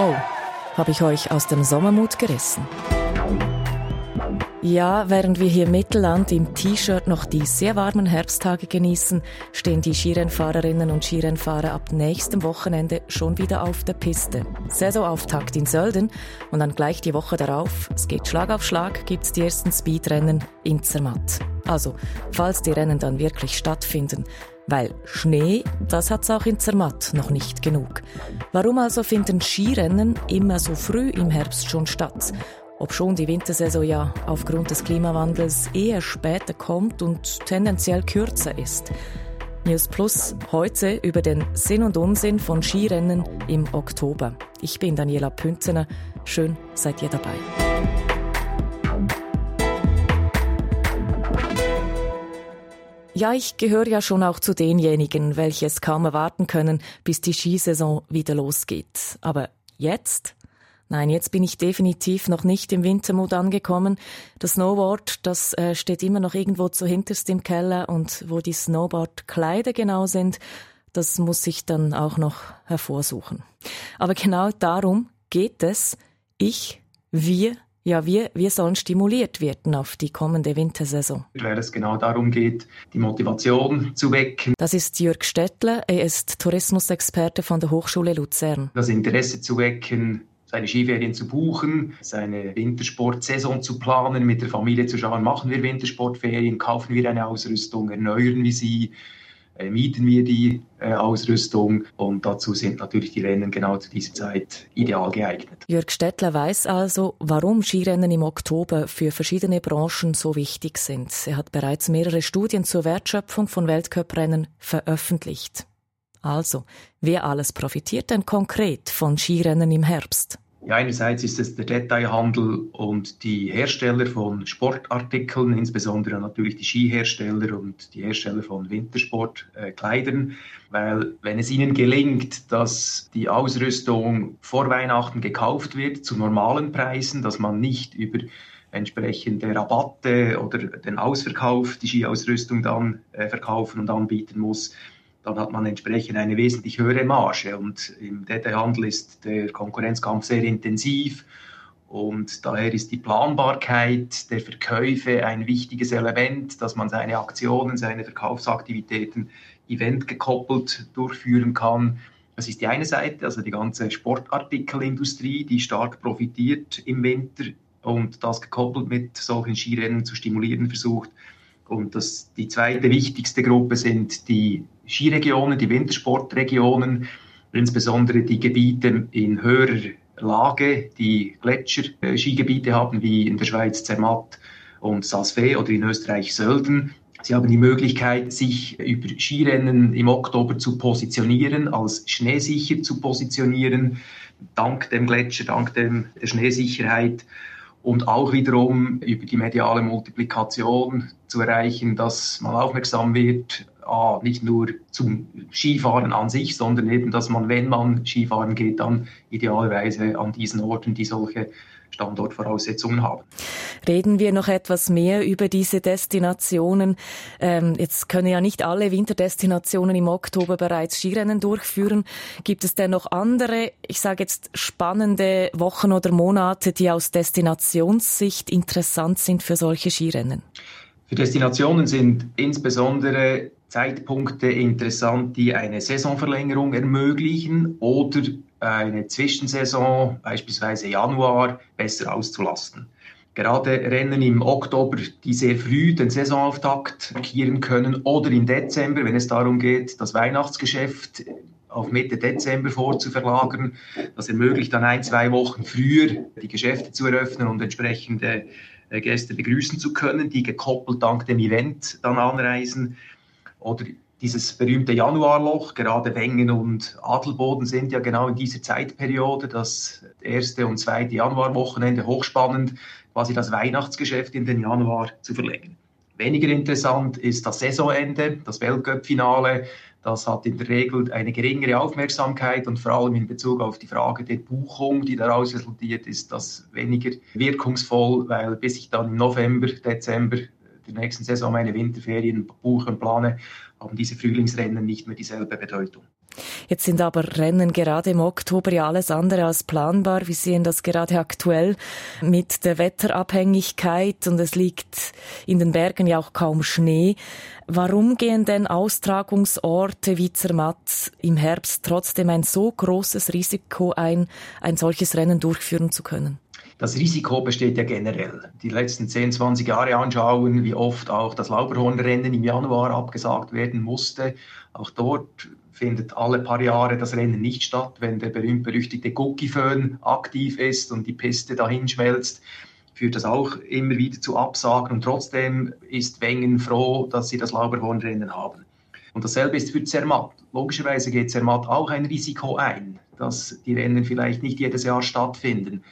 Oh, habe ich euch aus dem Sommermut gerissen? Ja, während wir hier im Mittelland im T-Shirt noch die sehr warmen Herbsttage genießen, stehen die Skirennfahrerinnen und Skirennfahrer ab nächstem Wochenende schon wieder auf der Piste. Saisonauftakt in Sölden und dann gleich die Woche darauf, es geht Schlag auf Schlag, gibt's die ersten Speedrennen in Zermatt. Also, falls die Rennen dann wirklich stattfinden, weil Schnee, das hat's auch in Zermatt noch nicht genug. Warum also finden Skirennen immer so früh im Herbst schon statt? Ob schon die Wintersaison ja aufgrund des Klimawandels eher später kommt und tendenziell kürzer ist. News Plus heute über den Sinn und Unsinn von Skirennen im Oktober. Ich bin Daniela Pünzener. Schön seid ihr dabei. Ja, ich gehöre ja schon auch zu denjenigen, welche es kaum erwarten können, bis die Skisaison wieder losgeht. Aber jetzt? Nein, jetzt bin ich definitiv noch nicht im Wintermut angekommen. Das Snowboard, das äh, steht immer noch irgendwo zuhinterst im Keller und wo die Snowboardkleider genau sind, das muss ich dann auch noch hervorsuchen. Aber genau darum geht es. Ich, wir, ja, wir, wir sollen stimuliert werden auf die kommende Wintersaison. Weil es genau darum geht, die Motivation zu wecken. Das ist Jörg Stettler, er ist Tourismusexperte von der Hochschule Luzern. Das Interesse zu wecken, seine Skiferien zu buchen, seine Wintersportsaison zu planen, mit der Familie zu schauen, machen wir Wintersportferien, kaufen wir eine Ausrüstung, erneuern wir sie, mieten wir die äh, Ausrüstung und dazu sind natürlich die Rennen genau zu dieser Zeit ideal geeignet. Jörg Stettler weiß also, warum Skirennen im Oktober für verschiedene Branchen so wichtig sind. Er hat bereits mehrere Studien zur Wertschöpfung von Weltcuprennen veröffentlicht. Also, wer alles profitiert denn konkret von Skirennen im Herbst? Ja, einerseits ist es der Detailhandel und die Hersteller von Sportartikeln, insbesondere natürlich die Skihersteller und die Hersteller von Wintersportkleidern, weil wenn es ihnen gelingt, dass die Ausrüstung vor Weihnachten gekauft wird zu normalen Preisen, dass man nicht über entsprechende Rabatte oder den Ausverkauf die Skiausrüstung dann äh, verkaufen und anbieten muss, dann hat man entsprechend eine wesentlich höhere Marge. Und im Detailhandel ist der Konkurrenzkampf sehr intensiv. Und daher ist die Planbarkeit der Verkäufe ein wichtiges Element, dass man seine Aktionen, seine Verkaufsaktivitäten eventgekoppelt durchführen kann. Das ist die eine Seite, also die ganze Sportartikelindustrie, die stark profitiert im Winter und das gekoppelt mit solchen Skirennen zu stimulieren versucht. Und das, die zweite wichtigste Gruppe sind die Skiregionen, die Wintersportregionen, insbesondere die Gebiete in höherer Lage, die Gletscher-Skigebiete haben, wie in der Schweiz Zermatt und Salzweh oder in Österreich Sölden. Sie haben die Möglichkeit, sich über Skirennen im Oktober zu positionieren, als schneesicher zu positionieren, dank dem Gletscher, dank dem, der Schneesicherheit und auch wiederum über die mediale Multiplikation zu erreichen, dass man aufmerksam wird A, nicht nur zum Skifahren an sich, sondern eben, dass man, wenn man Skifahren geht, dann idealerweise an diesen Orten, die solche Standortvoraussetzungen haben. Reden wir noch etwas mehr über diese Destinationen. Ähm, jetzt können ja nicht alle Winterdestinationen im Oktober bereits Skirennen durchführen. Gibt es denn noch andere, ich sage jetzt spannende Wochen oder Monate, die aus Destinationssicht interessant sind für solche Skirennen? Für Destinationen sind insbesondere Zeitpunkte interessant, die eine Saisonverlängerung ermöglichen oder eine Zwischensaison, beispielsweise Januar, besser auszulasten. Gerade Rennen im Oktober, die sehr früh den Saisonauftakt markieren können oder im Dezember, wenn es darum geht, das Weihnachtsgeschäft auf Mitte Dezember vorzuverlagern. Das ermöglicht dann ein, zwei Wochen früher die Geschäfte zu eröffnen und entsprechende äh, Gäste begrüßen zu können, die gekoppelt dank dem Event dann anreisen. Oder dieses berühmte Januarloch, gerade Wengen und Adelboden sind ja genau in dieser Zeitperiode, das erste und zweite Januarwochenende hochspannend, quasi das Weihnachtsgeschäft in den Januar zu verlegen. Weniger interessant ist das Saisonende, das Weltcup-Finale. Das hat in der Regel eine geringere Aufmerksamkeit und vor allem in Bezug auf die Frage der Buchung, die daraus resultiert, ist das weniger wirkungsvoll, weil bis ich dann im November, Dezember der nächsten Saison meine Winterferien buche und plane, haben diese Frühlingsrennen nicht mehr dieselbe Bedeutung. Jetzt sind aber Rennen gerade im Oktober ja alles andere als planbar. Wir sehen das gerade aktuell mit der Wetterabhängigkeit und es liegt in den Bergen ja auch kaum Schnee. Warum gehen denn Austragungsorte wie Zermatt im Herbst trotzdem ein so großes Risiko ein, ein solches Rennen durchführen zu können? Das Risiko besteht ja generell. Die letzten 10, 20 Jahre anschauen, wie oft auch das Lauberhornrennen im Januar abgesagt werden musste. Auch dort findet alle paar Jahre das Rennen nicht statt, wenn der berühmt-berüchtigte Guckiföhn aktiv ist und die Piste dahin schmelzt führt das auch immer wieder zu Absagen und trotzdem ist Wengen froh, dass sie das Lauberhornrennen haben. Und dasselbe ist für Zermatt. Logischerweise geht Zermatt auch ein Risiko ein, dass die Rennen vielleicht nicht jedes Jahr stattfinden.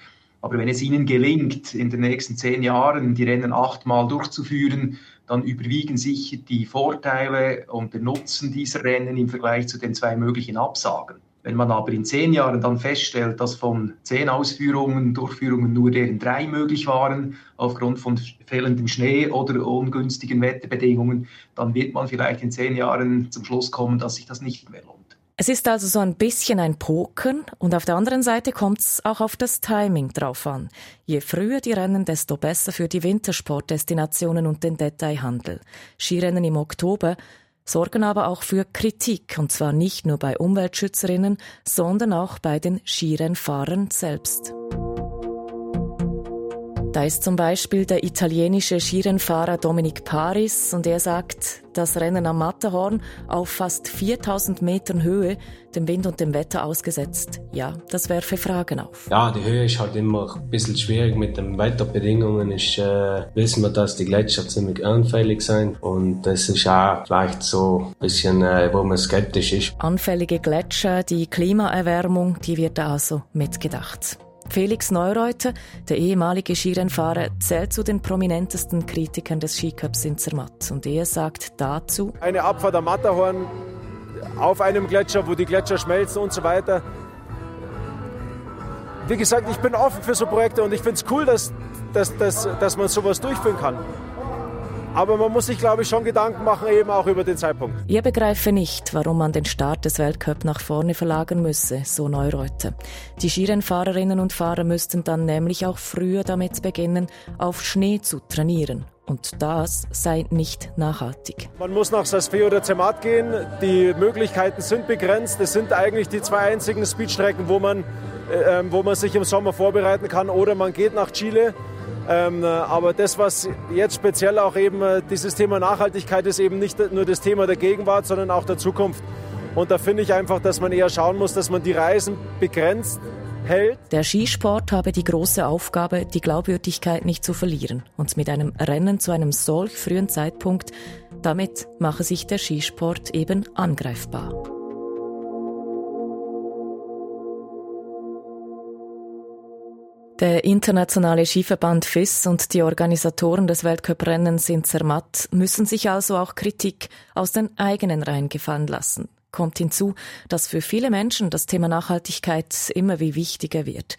Aber wenn es ihnen gelingt, in den nächsten zehn Jahren die Rennen achtmal durchzuführen, dann überwiegen sicher die Vorteile und der Nutzen dieser Rennen im Vergleich zu den zwei möglichen Absagen. Wenn man aber in zehn Jahren dann feststellt, dass von zehn Ausführungen, Durchführungen nur deren drei möglich waren, aufgrund von fehlendem Schnee oder ungünstigen Wetterbedingungen, dann wird man vielleicht in zehn Jahren zum Schluss kommen, dass sich das nicht mehr lohnt. Es ist also so ein bisschen ein Pokern und auf der anderen Seite kommt es auch auf das Timing drauf an. Je früher die Rennen, desto besser für die Wintersportdestinationen und den Detailhandel. Skirennen im Oktober sorgen aber auch für Kritik und zwar nicht nur bei Umweltschützerinnen, sondern auch bei den Skirennfahrern selbst. Da ist zum Beispiel der italienische Skirennfahrer Dominic Paris und er sagt, das Rennen am Matterhorn auf fast 4000 Metern Höhe dem Wind und dem Wetter ausgesetzt. Ja, das werfe Fragen auf. Ja, die Höhe ist halt immer ein bisschen schwierig mit den Wetterbedingungen. Ist, äh, wissen wir, dass die Gletscher ziemlich anfällig sind und das ist auch vielleicht so ein bisschen, äh, wo man skeptisch ist. Anfällige Gletscher, die Klimaerwärmung, die wird also mitgedacht. Felix Neureuter, der ehemalige Skirennfahrer, zählt zu den prominentesten Kritikern des Skicups in Zermatt. Und er sagt dazu: Eine Abfahrt am Matterhorn auf einem Gletscher, wo die Gletscher schmelzen und so weiter. Wie gesagt, ich bin offen für so Projekte und ich finde es cool, dass, dass, dass, dass man sowas durchführen kann. Aber man muss sich, glaube ich, schon Gedanken machen, eben auch über den Zeitpunkt. Ihr begreife nicht, warum man den Start des Weltcup nach vorne verlagern müsse, so Neureuter. Die Skirennfahrerinnen und Fahrer müssten dann nämlich auch früher damit beginnen, auf Schnee zu trainieren. Und das sei nicht nachhaltig. Man muss nach Sasfee oder Zermatt gehen. Die Möglichkeiten sind begrenzt. Es sind eigentlich die zwei einzigen Speedstrecken, wo man, äh, ähm, wo man sich im Sommer vorbereiten kann. Oder man geht nach Chile. Ähm, aber das, was jetzt speziell auch eben äh, dieses Thema Nachhaltigkeit ist, eben nicht nur das Thema der Gegenwart, sondern auch der Zukunft. Und da finde ich einfach, dass man eher schauen muss, dass man die Reisen begrenzt hält. Der Skisport habe die große Aufgabe, die Glaubwürdigkeit nicht zu verlieren. Und mit einem Rennen zu einem solch frühen Zeitpunkt, damit mache sich der Skisport eben angreifbar. Der internationale Skiverband FIS und die Organisatoren des Weltcuprennens in Zermatt müssen sich also auch Kritik aus den eigenen Reihen gefallen lassen. Kommt hinzu, dass für viele Menschen das Thema Nachhaltigkeit immer wie wichtiger wird.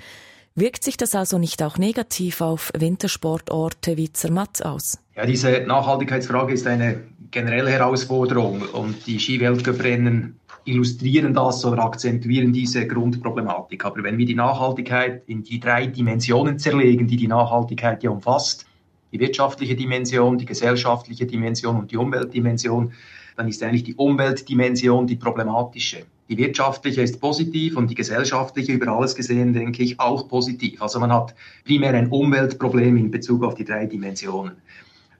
Wirkt sich das also nicht auch negativ auf Wintersportorte wie Zermatt aus? Ja, diese Nachhaltigkeitsfrage ist eine generelle Herausforderung und die Skiweltcuprennen illustrieren das oder akzentuieren diese Grundproblematik. Aber wenn wir die Nachhaltigkeit in die drei Dimensionen zerlegen, die die Nachhaltigkeit ja umfasst, die wirtschaftliche Dimension, die gesellschaftliche Dimension und die Umweltdimension, dann ist eigentlich die Umweltdimension die problematische. Die wirtschaftliche ist positiv und die gesellschaftliche über alles gesehen, denke ich, auch positiv. Also man hat primär ein Umweltproblem in Bezug auf die drei Dimensionen.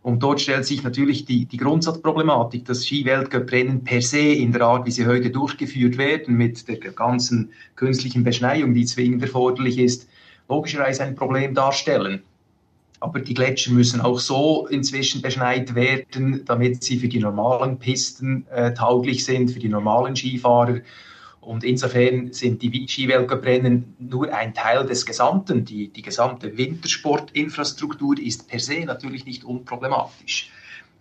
Und dort stellt sich natürlich die, die Grundsatzproblematik, dass Skiweltcuprennen per se in der Art, wie sie heute durchgeführt werden, mit der ganzen künstlichen Beschneiung, die zwingend erforderlich ist, logischerweise ein Problem darstellen. Aber die Gletscher müssen auch so inzwischen beschneit werden, damit sie für die normalen Pisten äh, tauglich sind, für die normalen Skifahrer. Und insofern sind die Skiweltcuprennen nur ein Teil des Gesamten. Die, die gesamte Wintersportinfrastruktur ist per se natürlich nicht unproblematisch.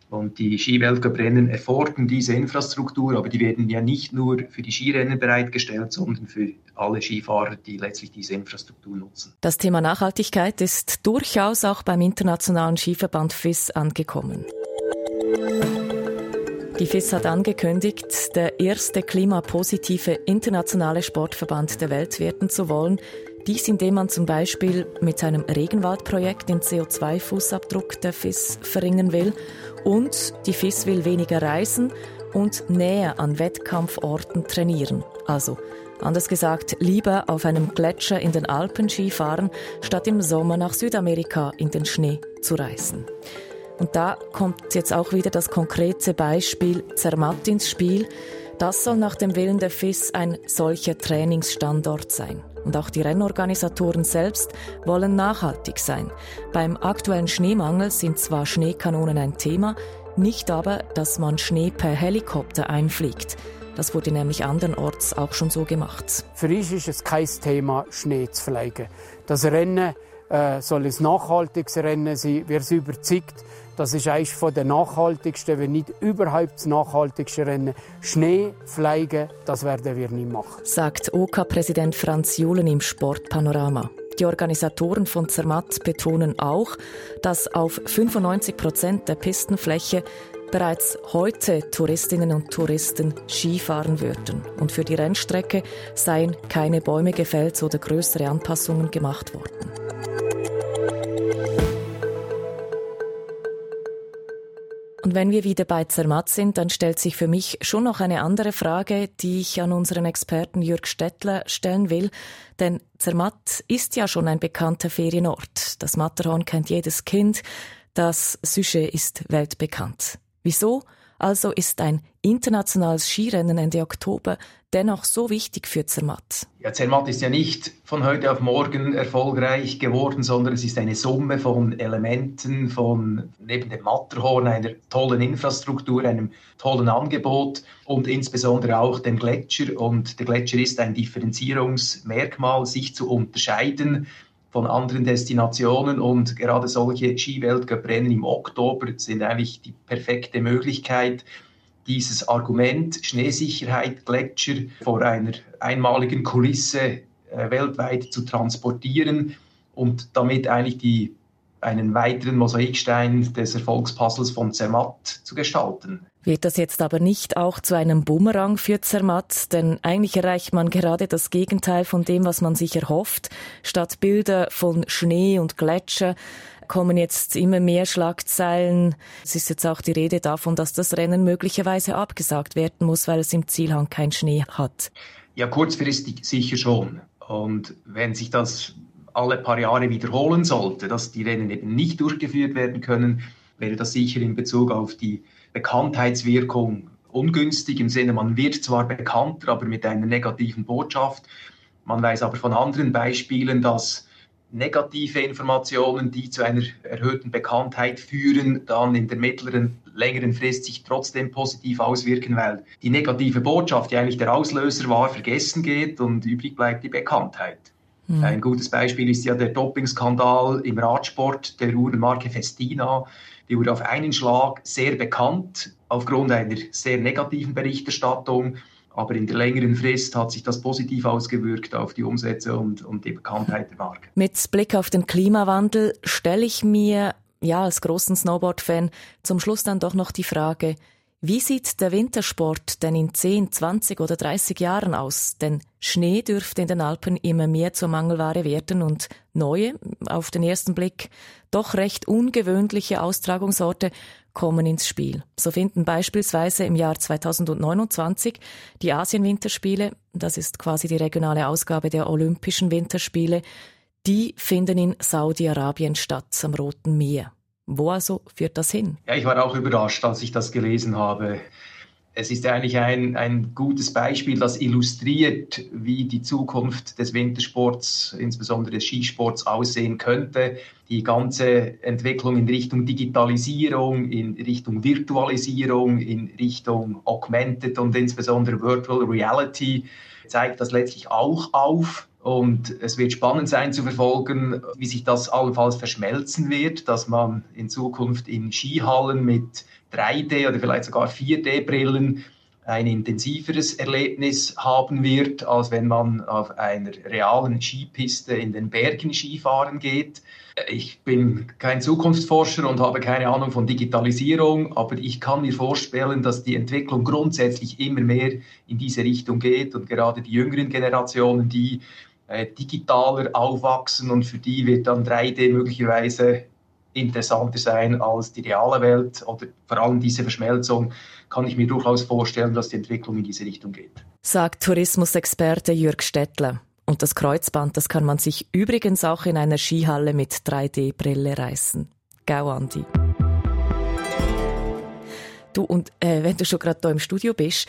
Und die Skiweltcuprennen erfordern diese Infrastruktur, aber die werden ja nicht nur für die Skirennen bereitgestellt, sondern für alle Skifahrer, die letztlich diese Infrastruktur nutzen. Das Thema Nachhaltigkeit ist durchaus auch beim Internationalen Skiverband FIS angekommen. Die FIS hat angekündigt, der erste klimapositive internationale Sportverband der Welt werden zu wollen. Dies, indem man zum Beispiel mit seinem Regenwaldprojekt den CO2-Fußabdruck der FIS verringern will. Und die FIS will weniger reisen und näher an Wettkampforten trainieren. Also Anders gesagt, lieber auf einem Gletscher in den Alpen Skifahren, statt im Sommer nach Südamerika in den Schnee zu reisen. Und da kommt jetzt auch wieder das konkrete Beispiel Zermatt ins Spiel. Das soll nach dem Willen der FIS ein solcher Trainingsstandort sein. Und auch die Rennorganisatoren selbst wollen nachhaltig sein. Beim aktuellen Schneemangel sind zwar Schneekanonen ein Thema, nicht aber, dass man Schnee per Helikopter einfliegt. Das wurde nämlich andernorts auch schon so gemacht. Für uns ist es kein Thema, Schnee zu pflegen. Das Rennen äh, soll ein nachhaltiges Rennen sein. Wir sind überzeugt, das ist eines der nachhaltigsten, wenn nicht überhaupt das nachhaltigste Rennen. Schnee pflegen, das werden wir nicht machen. Sagt OK-Präsident Franz Julen im Sportpanorama. Die Organisatoren von Zermatt betonen auch, dass auf 95 Prozent der Pistenfläche bereits heute Touristinnen und Touristen Skifahren würden. Und für die Rennstrecke seien keine Bäume gefällt oder größere Anpassungen gemacht worden. Und wenn wir wieder bei Zermatt sind, dann stellt sich für mich schon noch eine andere Frage, die ich an unseren Experten Jürg Stettler stellen will. Denn Zermatt ist ja schon ein bekannter Ferienort. Das Matterhorn kennt jedes Kind. Das Sujet ist weltbekannt. Wieso also ist ein internationales Skirennen Ende Oktober dennoch so wichtig für Zermatt? Ja, Zermatt ist ja nicht von heute auf morgen erfolgreich geworden, sondern es ist eine Summe von Elementen, von neben dem Matterhorn, einer tollen Infrastruktur, einem tollen Angebot und insbesondere auch dem Gletscher. Und der Gletscher ist ein Differenzierungsmerkmal, sich zu unterscheiden von anderen Destinationen und gerade solche Skiweltcuprennen im Oktober sind eigentlich die perfekte Möglichkeit, dieses Argument Schneesicherheit, Gletscher vor einer einmaligen Kulisse äh, weltweit zu transportieren und damit eigentlich die, einen weiteren Mosaikstein des Erfolgspuzzles von Zermatt zu gestalten. Wird das jetzt aber nicht auch zu einem Bumerang für Zermatt? Denn eigentlich erreicht man gerade das Gegenteil von dem, was man sich erhofft. Statt Bilder von Schnee und Gletscher kommen jetzt immer mehr Schlagzeilen. Es ist jetzt auch die Rede davon, dass das Rennen möglicherweise abgesagt werden muss, weil es im Zielhang keinen Schnee hat. Ja, kurzfristig sicher schon. Und wenn sich das alle paar Jahre wiederholen sollte, dass die Rennen eben nicht durchgeführt werden können, wäre das sicher in Bezug auf die Bekanntheitswirkung ungünstig im Sinne, man wird zwar bekannter, aber mit einer negativen Botschaft. Man weiß aber von anderen Beispielen, dass negative Informationen, die zu einer erhöhten Bekanntheit führen, dann in der mittleren, längeren Frist sich trotzdem positiv auswirken, weil die negative Botschaft, die eigentlich der Auslöser war, vergessen geht und übrig bleibt die Bekanntheit. Mhm. Ein gutes Beispiel ist ja der Dopingskandal im Radsport der Uhrenmarke Festina, die wurde auf einen Schlag sehr bekannt aufgrund einer sehr negativen Berichterstattung. Aber in der längeren Frist hat sich das positiv ausgewirkt auf die Umsätze und, und die Bekanntheit der Marke. Mit Blick auf den Klimawandel stelle ich mir, ja, als großen Snowboard-Fan zum Schluss dann doch noch die Frage, wie sieht der Wintersport denn in 10, 20 oder 30 Jahren aus? Denn Schnee dürfte in den Alpen immer mehr zur Mangelware werden und neue, auf den ersten Blick doch recht ungewöhnliche Austragungsorte kommen ins Spiel. So finden beispielsweise im Jahr 2029 die Asien-Winterspiele, das ist quasi die regionale Ausgabe der Olympischen Winterspiele, die finden in Saudi-Arabien statt, am Roten Meer. Wo also führt das hin? Ja, ich war auch überrascht, als ich das gelesen habe. Es ist eigentlich ein, ein gutes Beispiel, das illustriert, wie die Zukunft des Wintersports, insbesondere des Skisports, aussehen könnte. Die ganze Entwicklung in Richtung Digitalisierung, in Richtung Virtualisierung, in Richtung Augmented und insbesondere Virtual Reality zeigt das letztlich auch auf. Und es wird spannend sein zu verfolgen, wie sich das allenfalls verschmelzen wird, dass man in Zukunft in Skihallen mit 3D oder vielleicht sogar 4D-Brillen ein intensiveres Erlebnis haben wird, als wenn man auf einer realen Skipiste in den Bergen Skifahren geht. Ich bin kein Zukunftsforscher und habe keine Ahnung von Digitalisierung, aber ich kann mir vorstellen, dass die Entwicklung grundsätzlich immer mehr in diese Richtung geht und gerade die jüngeren Generationen, die äh, digitaler aufwachsen und für die wird dann 3D möglicherweise interessanter sein als die reale Welt oder vor allem diese Verschmelzung kann ich mir durchaus vorstellen, dass die Entwicklung in diese Richtung geht. Sagt Tourismusexperte Jürg Stettler. Und das Kreuzband, das kann man sich übrigens auch in einer Skihalle mit 3D-Brille reißen. Gau, Andi. Du, und äh, wenn du schon gerade hier im Studio bist,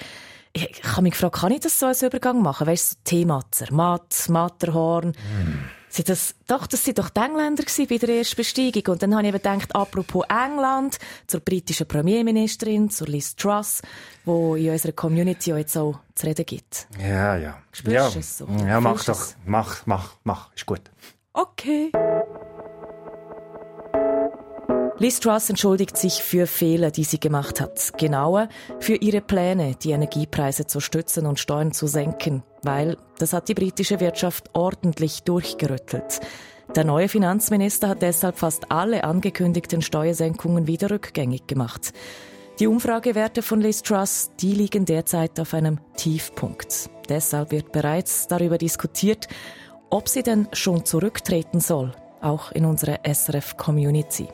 ich habe mich gefragt, kann ich das so als Übergang machen? Weißt du, so Teematzer, Matt, Matterhorn. Mm. Das, doch, das sind doch die Engländer bei der ersten Besteigung. Und dann habe ich eben gedacht, apropos England, zur britischen Premierministerin, zur Liz Truss, wo in unserer Community auch jetzt auch zu reden gibt. Ja, ja. Spürst ja. du es so? Ja, mach doch. Mach, mach, mach. Ist gut. Okay. Liz Truss entschuldigt sich für Fehler, die sie gemacht hat. Genauer für ihre Pläne, die Energiepreise zu stützen und Steuern zu senken, weil das hat die britische Wirtschaft ordentlich durchgerüttelt. Der neue Finanzminister hat deshalb fast alle angekündigten Steuersenkungen wieder rückgängig gemacht. Die Umfragewerte von Liz Truss, die liegen derzeit auf einem Tiefpunkt. Deshalb wird bereits darüber diskutiert, ob sie denn schon zurücktreten soll, auch in unserer SRF-Community.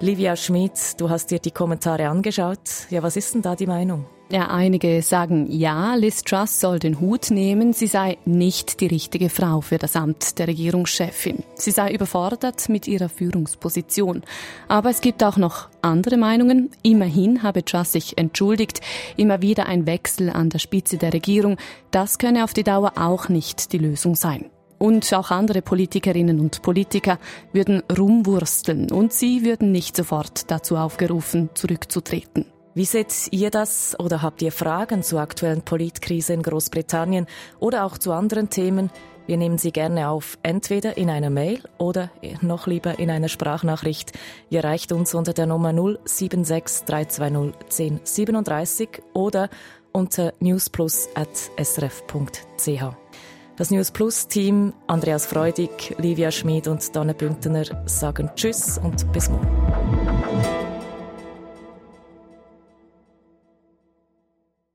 Livia Schmidt, du hast dir die Kommentare angeschaut. Ja, was ist denn da die Meinung? Ja, einige sagen ja, Liz Truss soll den Hut nehmen, sie sei nicht die richtige Frau für das Amt der Regierungschefin. Sie sei überfordert mit ihrer Führungsposition. Aber es gibt auch noch andere Meinungen. Immerhin habe Truss sich entschuldigt. Immer wieder ein Wechsel an der Spitze der Regierung. Das könne auf die Dauer auch nicht die Lösung sein. Und auch andere Politikerinnen und Politiker würden rumwursteln und sie würden nicht sofort dazu aufgerufen, zurückzutreten. Wie seht ihr das oder habt ihr Fragen zur aktuellen Politkrise in Großbritannien oder auch zu anderen Themen? Wir nehmen sie gerne auf, entweder in einer Mail oder noch lieber in einer Sprachnachricht. Ihr erreicht uns unter der Nummer 076 320 1037 oder unter newsplus.srf.ch. Das News Plus Team, Andreas Freudig, Livia Schmid und Danne Bündner sagen Tschüss und bis morgen.